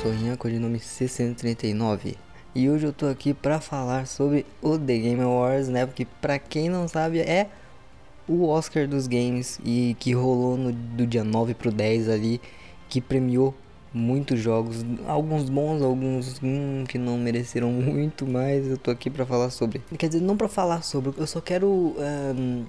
Eu sou Rian, codinome C139 e hoje eu tô aqui pra falar sobre o The Game Awards, né? Porque pra quem não sabe é o Oscar dos games e que rolou no, do dia 9 pro 10 ali, que premiou muitos jogos, alguns bons, alguns hum, que não mereceram muito, mas eu tô aqui pra falar sobre. Quer dizer, não pra falar sobre, eu só quero um,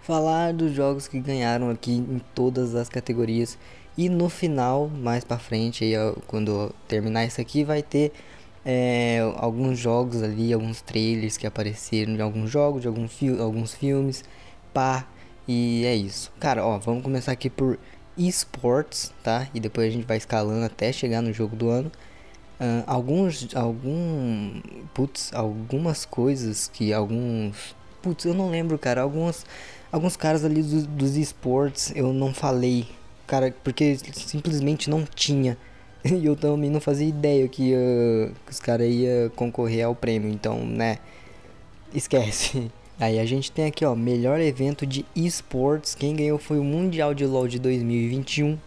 falar dos jogos que ganharam aqui em todas as categorias. E no final, mais pra frente, aí, quando terminar isso aqui, vai ter é, alguns jogos ali, alguns trailers que apareceram de alguns jogos, de algum fi alguns filmes, pá, e é isso. Cara, ó, vamos começar aqui por esports, tá? E depois a gente vai escalando até chegar no jogo do ano. Uh, alguns, algum, putz, algumas coisas que alguns, putz, eu não lembro, cara, alguns, alguns caras ali dos, dos esportes eu não falei, cara, porque simplesmente não tinha. E eu também não fazia ideia que, uh, que os caras iam concorrer ao prêmio, então, né, esquece. Aí a gente tem aqui, ó, melhor evento de esports. Quem ganhou foi o Mundial de LoL de 2021.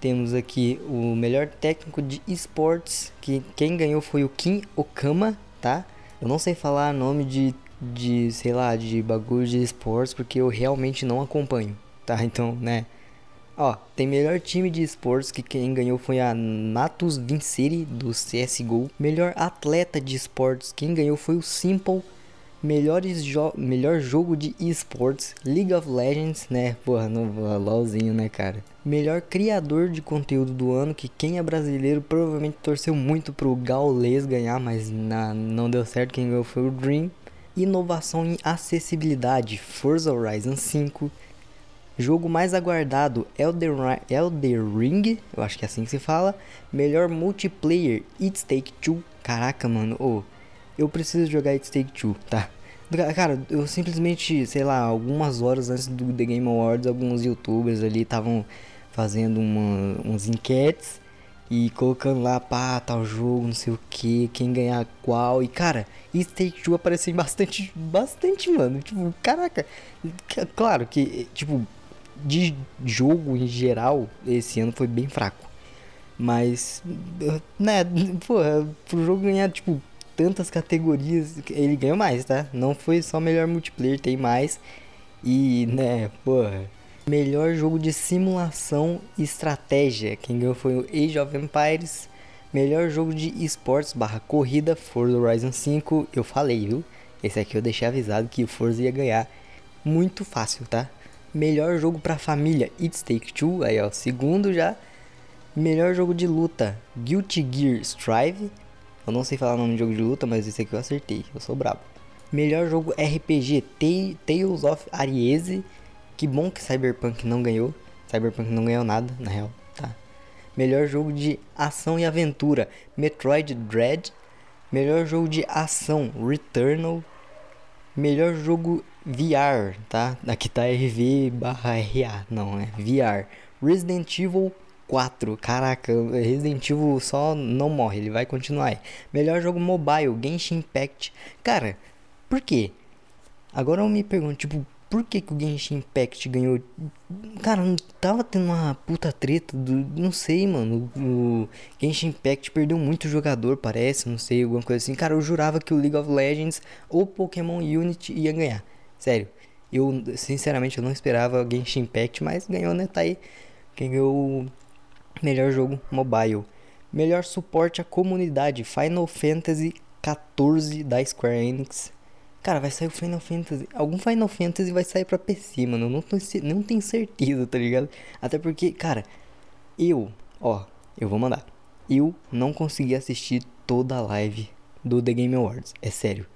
Temos aqui o melhor técnico de esports, que quem ganhou foi o Kim Okama, tá? Eu não sei falar nome de, de sei lá, de bagulho de esportes, porque eu realmente não acompanho, tá? Então, né? Ó, tem melhor time de esportes que quem ganhou foi a Natus Vincere do CSGO. Melhor atleta de esportes, quem ganhou foi o Simple Melhores jo melhor jogo de esportes, League of Legends, né? Porra, no LOLzinho, né, cara? Melhor criador de conteúdo do ano, que quem é brasileiro provavelmente torceu muito pro Gaules ganhar, mas na, não deu certo, quem ganhou foi o Dream. Inovação em acessibilidade, Forza Horizon 5. Jogo mais aguardado, Elder, Elder Ring, eu acho que é assim que se fala. Melhor multiplayer, It's Take Two. Caraca, mano. Oh, eu preciso jogar It Take Two, tá? Cara, eu simplesmente, sei lá, algumas horas antes do The Game Awards, alguns youtubers ali estavam fazendo uma, uns enquetes e colocando lá, pá, tal jogo, não sei o que, quem ganhar qual. E cara, It Take Two apareceu bastante, bastante, mano. Tipo, caraca. Claro que, tipo, de jogo em geral, esse ano foi bem fraco. Mas, né, pô, pro jogo ganhar, tipo, tantas categorias, ele ganhou mais, tá? Não foi só melhor multiplayer, tem mais. E, né, porra. Melhor jogo de simulação e estratégia. Quem ganhou foi o Age of Empires. Melhor jogo de esportes barra corrida, Forza Horizon 5. Eu falei, viu? Esse aqui eu deixei avisado que o Forza ia ganhar. Muito fácil, tá? Melhor jogo pra família, It's Take Two. Aí, ó, segundo já. Melhor jogo de luta, Guilty Gear Strive. Eu não sei falar o nome de jogo de luta, mas esse aqui eu acertei. Eu sou brabo. Melhor jogo RPG Tales of Aries. Que bom que Cyberpunk não ganhou. Cyberpunk não ganhou nada, na real, tá? Melhor jogo de ação e aventura Metroid Dread. Melhor jogo de ação Returnal. Melhor jogo VR, tá? Aqui tá RV barra RA, não é VR. Resident Evil 4. Caraca, Resident Evil só não morre, ele vai continuar aí. Melhor jogo mobile, Genshin Impact. Cara, por quê? Agora eu me pergunto, tipo, por que, que o Genshin Impact ganhou? Cara, não tava tendo uma puta treta do. Não sei, mano. O Genshin Impact perdeu muito jogador, parece. Não sei, alguma coisa assim. Cara, eu jurava que o League of Legends ou Pokémon Unity ia ganhar. Sério. Eu, sinceramente, eu não esperava Genshin Impact, mas ganhou, né? Tá aí. Ganhou Melhor jogo mobile. Melhor suporte à comunidade. Final Fantasy 14 da Square Enix. Cara, vai sair o Final Fantasy. Algum Final Fantasy vai sair pra PC, mano. Eu não, tô, não tenho certeza, tá ligado? Até porque, cara, eu, ó, eu vou mandar. Eu não consegui assistir toda a live do The Game Awards. É sério.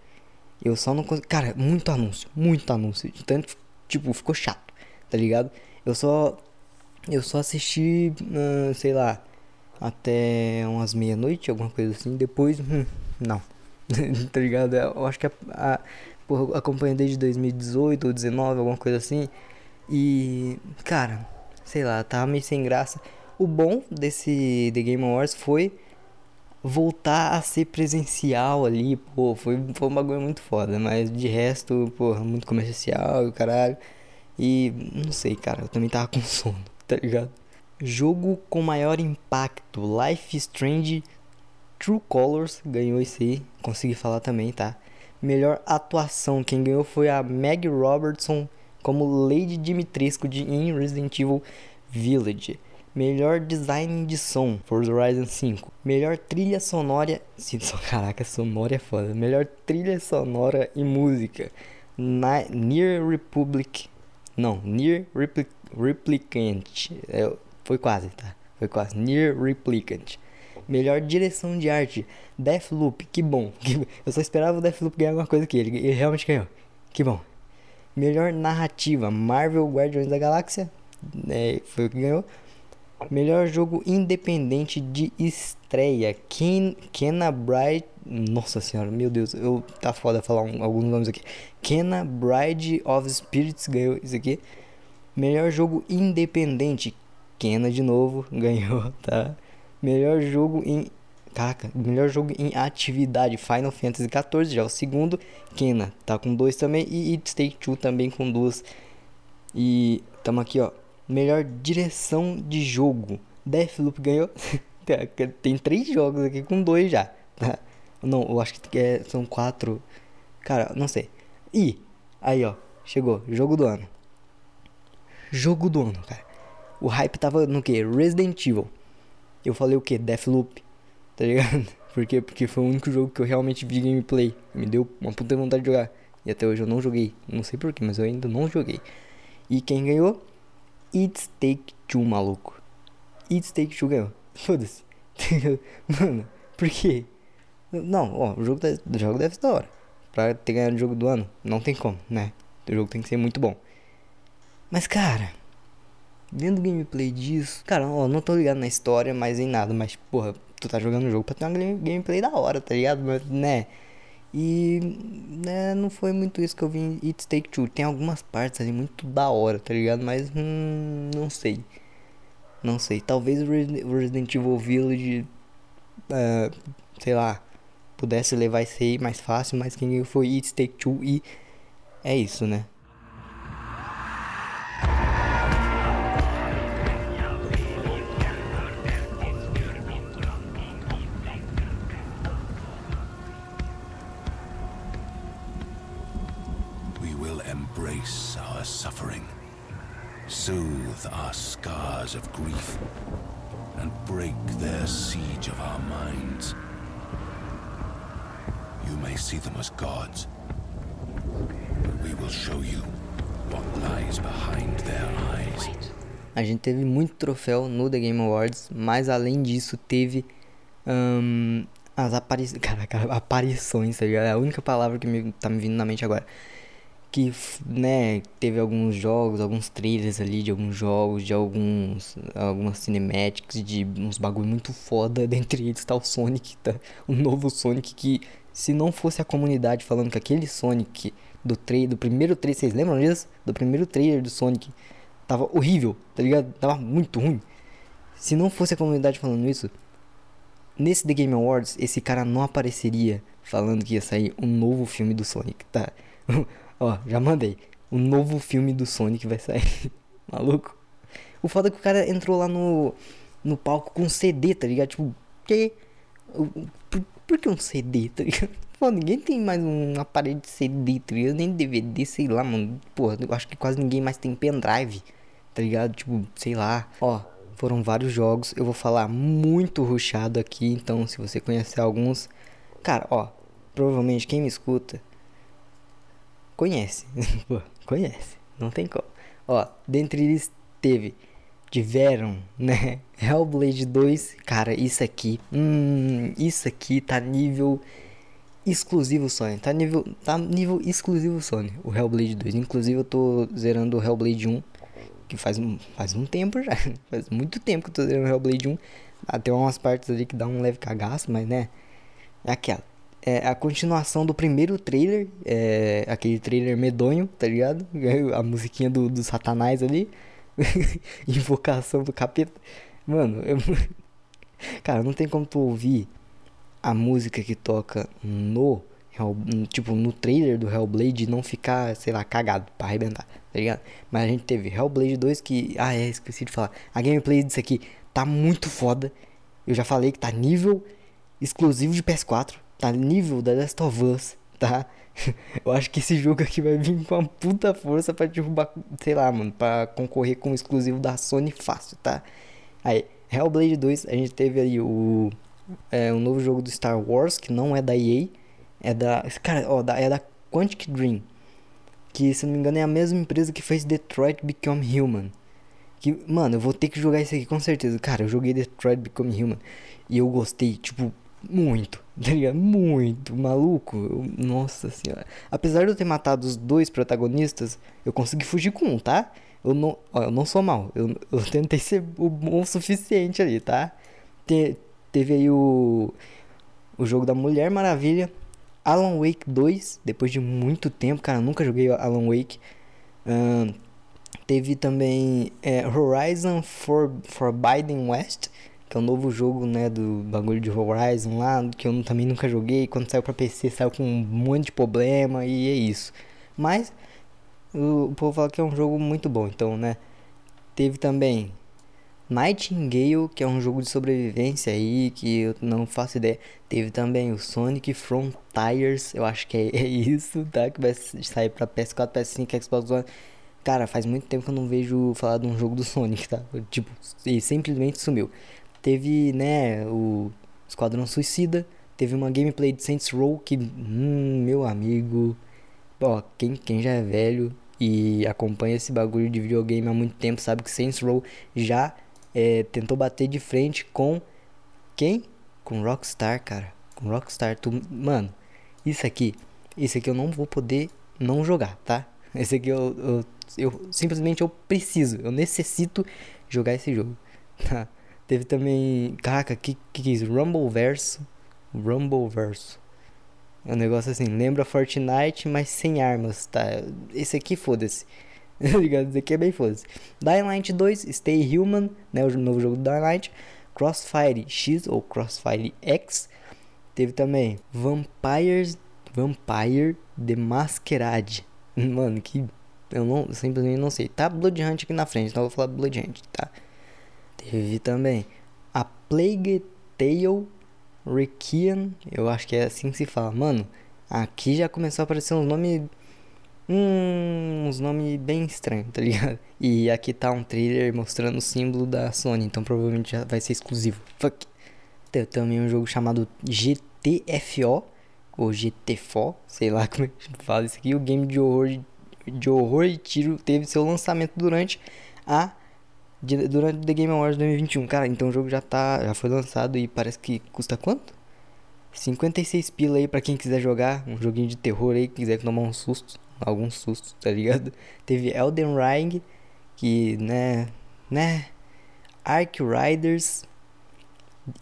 Eu só não consegui. Cara, muito anúncio. Muito anúncio. Tanto, tipo, ficou chato, tá ligado? Eu só eu só assisti, uh, sei lá, até umas meia-noite, alguma coisa assim. Depois, hum, não. tá ligado? Eu acho que a, a porra, acompanhei desde 2018 ou 2019, alguma coisa assim. E, cara, sei lá, tava meio sem graça. O bom desse The Game Awards foi voltar a ser presencial ali, pô, foi, foi um bagulho muito foda, mas de resto, pô, muito comercial e caralho. E não sei, cara, eu também tava com sono tá ligado? Jogo com maior impacto, Life Strange True Colors ganhou esse aí, consegui falar também, tá? Melhor atuação, quem ganhou foi a Meg Robertson como Lady Dimitrescu de em Resident Evil Village. Melhor design de som, Forza Horizon 5. Melhor trilha sonora, caraca, sonora é foda. Melhor trilha sonora e música, Na, Near Republic, não, Near Repli Replicant. É, foi quase, tá? Foi quase. Near Replicant. Melhor direção de arte, Deathloop, que bom. Eu só esperava o Deathloop ganhar alguma coisa que ele, realmente ganhou. Que bom. Melhor narrativa, Marvel Guardiões da Galáxia, é, foi o que ganhou. Melhor jogo independente de estreia. Ken, Kenna Bride. Nossa senhora, meu Deus, eu tá foda falar um, alguns nomes aqui. Kenna Bride of Spirits ganhou isso aqui. Melhor jogo independente. Kenna de novo ganhou, tá? Melhor jogo em. Caraca, melhor jogo em atividade. Final Fantasy XIV, já é o segundo. Kenna tá com dois também. E It Take Two também com duas. E tamo aqui, ó. Melhor direção de jogo. Deathloop ganhou. Tem três jogos aqui com dois já. Tá? Não, eu acho que é, são quatro. Cara, não sei. E aí, ó, chegou. Jogo do ano. Jogo do ano, cara. O hype tava no que? Resident Evil. Eu falei o que? Deathloop. Tá ligado? Por quê? Porque foi o único jogo que eu realmente vi gameplay. Me deu uma puta vontade de jogar. E até hoje eu não joguei. Não sei porquê, mas eu ainda não joguei. E quem ganhou? It's Take Two, maluco. It's Take Two ganhou. Foda-se. Mano, por quê? Não, ó, o jogo, o jogo deve ser da hora. Pra ter ganhado o jogo do ano, não tem como, né? O jogo tem que ser muito bom. Mas, cara, vendo gameplay disso, cara, ó, não tô ligado na história, mas em nada, mas, porra, tu tá jogando o jogo pra ter uma gameplay da hora, tá ligado? Mas, né? E né, não foi muito isso que eu vi em It's Take Two. Tem algumas partes ali muito da hora, tá ligado? Mas hum, não sei. Não sei. Talvez o Resident Evil Village, uh, sei lá, pudesse levar isso aí mais fácil, mas quem foi It's Take Two e é isso, né? Soothe our scars of grief and break their siege of our minds. You may see them as gods, but we will show you what lies behind their eyes. A gente teve muito troféu no The Game Awards, mas além disso teve um, as aparições, caraca, aparições, tá ligado? É a única palavra que me, tá me vindo na mente agora que, né, teve alguns jogos, alguns trailers ali de alguns jogos, de alguns algumas cinematics, de uns bagulho muito foda, dentre eles tá o Sonic, tá? O novo Sonic que se não fosse a comunidade falando que aquele Sonic do trailer, do primeiro trailer, vocês lembram disso? Do primeiro trailer do Sonic tava horrível, tá ligado? Tava muito ruim. Se não fosse a comunidade falando isso, nesse The Game Awards esse cara não apareceria falando que ia sair um novo filme do Sonic, tá? Ó, já mandei. O novo filme do Sonic vai sair. Maluco. O foda é que o cara entrou lá no, no palco com CD, tá ligado? Tipo, que? Por, por que um CD, tá ligado? Pô, ninguém tem mais um aparelho de CD, tá ligado? Nem DVD, sei lá, mano. Pô, eu acho que quase ninguém mais tem pendrive, tá ligado? Tipo, sei lá. Ó, foram vários jogos. Eu vou falar muito ruchado aqui, então se você conhecer alguns. Cara, ó, provavelmente quem me escuta conhece. Conhece. Não tem como. Ó, dentre eles teve. Tiveram, né? Hellblade 2. Cara, isso aqui. Hum, isso aqui tá nível exclusivo Sony. Tá nível, tá nível exclusivo Sony. O Hellblade 2. Inclusive eu tô zerando o Hellblade 1. Que faz um, faz um tempo já. faz muito tempo que eu tô zerando o Hellblade 1. Tem umas partes ali que dá um leve cagaço, mas né. É aquela é a continuação do primeiro trailer, é, aquele trailer medonho, tá ligado? A musiquinha do, do Satanás ali, invocação do capeta. Mano, eu... cara, não tem como tu ouvir a música que toca no tipo, no trailer do Hellblade não ficar, sei lá, cagado pra arrebentar, tá ligado? Mas a gente teve Hellblade 2 que. Ah, é, esqueci de falar. A gameplay disso aqui tá muito foda. Eu já falei que tá nível exclusivo de PS4. Tá nível da Last of Us, tá? Eu acho que esse jogo aqui vai vir com uma puta força pra derrubar, sei lá, mano, pra concorrer com o exclusivo da Sony fácil, tá? Aí, Hellblade 2, a gente teve aí o. É, um novo jogo do Star Wars, que não é da EA. É da. Cara, ó, da, é da Quantic Dream. Que, se não me engano, é a mesma empresa que fez Detroit Become Human. Que, mano, eu vou ter que jogar isso aqui com certeza. Cara, eu joguei Detroit Become Human. E eu gostei, tipo, muito. Tá ligado? Muito. Maluco. Eu, nossa senhora. Apesar de eu ter matado os dois protagonistas, eu consegui fugir com um, tá? Eu não, ó, eu não sou mal. Eu, eu tentei ser o bom o suficiente ali, tá? Te, teve aí o. O jogo da Mulher Maravilha. Alan Wake 2, depois de muito tempo, cara, nunca joguei Alan Wake. Um, teve também é, Horizon For, Forbidden West, que é o um novo jogo, né, do bagulho de Horizon lá, que eu também nunca joguei. Quando saiu pra PC, saiu com um monte de problema e é isso. Mas o, povo fala que é um jogo muito bom, então, né. Teve também Nightingale, que é um jogo de sobrevivência aí, que eu não faço ideia. Teve também o Sonic Frontiers, eu acho que é, é isso, tá? Que vai sair pra PS4, PS5, Xbox One. Cara, faz muito tempo que eu não vejo falar de um jogo do Sonic, tá? Tipo, ele simplesmente sumiu. Teve, né, o Esquadrão Suicida. Teve uma gameplay de Saints Row que, hum, meu amigo. Ó, quem, quem já é velho e acompanha esse bagulho de videogame há muito tempo sabe que Saints Row já é, tentou bater de frente com quem? Com Rockstar, cara. Com Rockstar. Tu, mano, isso aqui, isso aqui eu não vou poder não jogar, tá? Esse aqui eu, eu, eu simplesmente eu preciso, eu necessito jogar esse jogo. Tá? Teve também, caraca, que que, é isso? Rumble Verso. Rumble Verso. É um negócio assim, lembra Fortnite, mas sem armas, tá? Esse aqui foda-se. tá ligado? Isso aqui é bem foda-se. Dying Light 2, Stay Human, né? O novo jogo do Dying Light. Crossfire X ou Crossfire X. Teve também Vampires, Vampire The Masquerade. Mano, que eu não simplesmente não sei. Tá Blood Hunt aqui na frente, então eu vou falar Blood Hunt, tá? Teve também a Plague Tale Requiem, eu acho que é assim que se fala. Mano, aqui já começou a aparecer uns nomes Hum, uns nomes bem estranhos, tá ligado? E aqui tá um trailer mostrando o símbolo da Sony, então provavelmente já vai ser exclusivo. Fuck. Tem também um jogo chamado GTFO, ou GTFO, sei lá como é que fala isso aqui. O game de horror, de horror e tiro teve seu lançamento durante a durante The Game Awards 2021. Cara, então o jogo já tá, já foi lançado e parece que custa quanto? 56 pila aí para quem quiser jogar um joguinho de terror aí, quiser tomar um susto alguns sustos, tá ligado? Teve Elden Ring, que, né, né, Ark Riders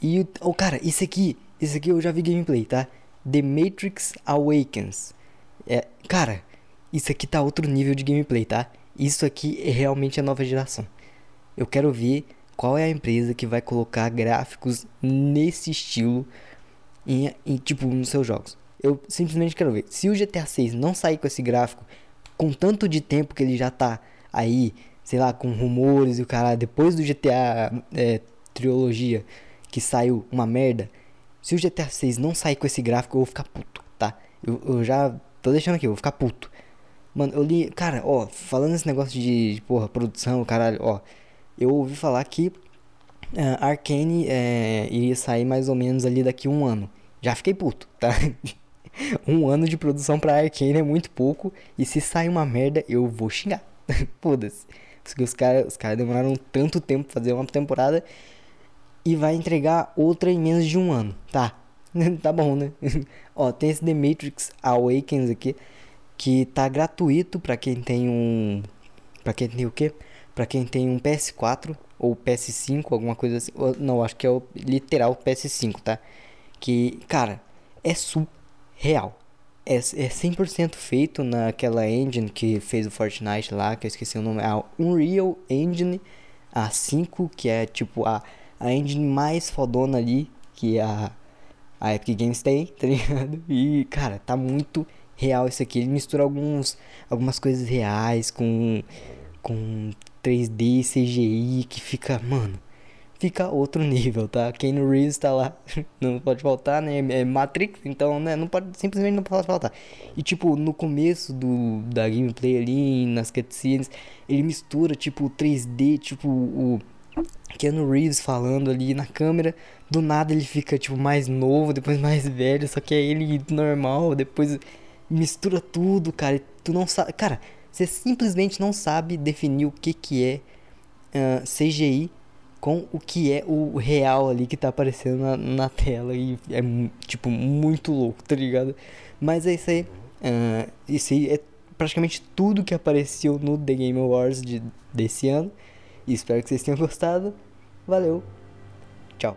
e o oh, cara, isso aqui, isso aqui eu já vi gameplay, tá? The Matrix Awakens. É, cara, isso aqui tá outro nível de gameplay, tá? Isso aqui é realmente a nova geração. Eu quero ver qual é a empresa que vai colocar gráficos nesse estilo em, em tipo nos seus jogos. Eu simplesmente quero ver. Se o GTA 6 não sair com esse gráfico, com tanto de tempo que ele já tá aí, sei lá, com rumores e o cara, depois do GTA é, trilogia que saiu uma merda. Se o GTA 6 não sair com esse gráfico, eu vou ficar puto, tá? Eu, eu já tô deixando aqui, eu vou ficar puto. Mano, eu li, cara, ó, falando esse negócio de, porra, produção, caralho, ó, eu ouvi falar que uh, é, iria sair mais ou menos ali daqui um ano. Já fiquei puto, tá? um ano de produção pra Arkane é muito pouco. E se sair uma merda, eu vou xingar. Foda-se. Porque os caras os cara demoraram tanto tempo pra fazer uma temporada. E vai entregar outra em menos de um ano. Tá. tá bom, né? Ó, tem esse The Matrix Awakens aqui. Que tá gratuito pra quem tem um. Pra quem tem o quê? Pra quem tem um PS4 ou PS5, alguma coisa assim. Não, acho que é o literal PS5, tá? Que, cara, é super real. É, é 100% feito naquela engine que fez o Fortnite lá, que eu esqueci o nome, a Unreal Engine A5, que é tipo a, a engine mais fodona ali, que a a Epic Games tem, tá ligado? E, cara, tá muito real isso aqui. Ele mistura alguns, algumas coisas reais com, com 3D, CGI, que fica, mano, fica outro nível, tá? Keanu Reeves tá lá, não pode faltar, né? É Matrix, então, né? Não pode, simplesmente não pode faltar. E, tipo, no começo do, da gameplay ali, nas cutscenes, ele mistura, tipo, 3D, tipo, o Keanu Reeves falando ali na câmera. Do nada ele fica, tipo, mais novo, depois mais velho, só que é ele normal, depois mistura tudo, cara. Tu não sabe. Cara, você simplesmente não sabe definir o que, que é uh, CGI com o que é o real ali que tá aparecendo na, na tela. E é, tipo, muito louco, tá ligado? Mas é isso aí. Uh, isso aí é praticamente tudo que apareceu no The Game Awards de, desse ano. Espero que vocês tenham gostado. Valeu. Tchau.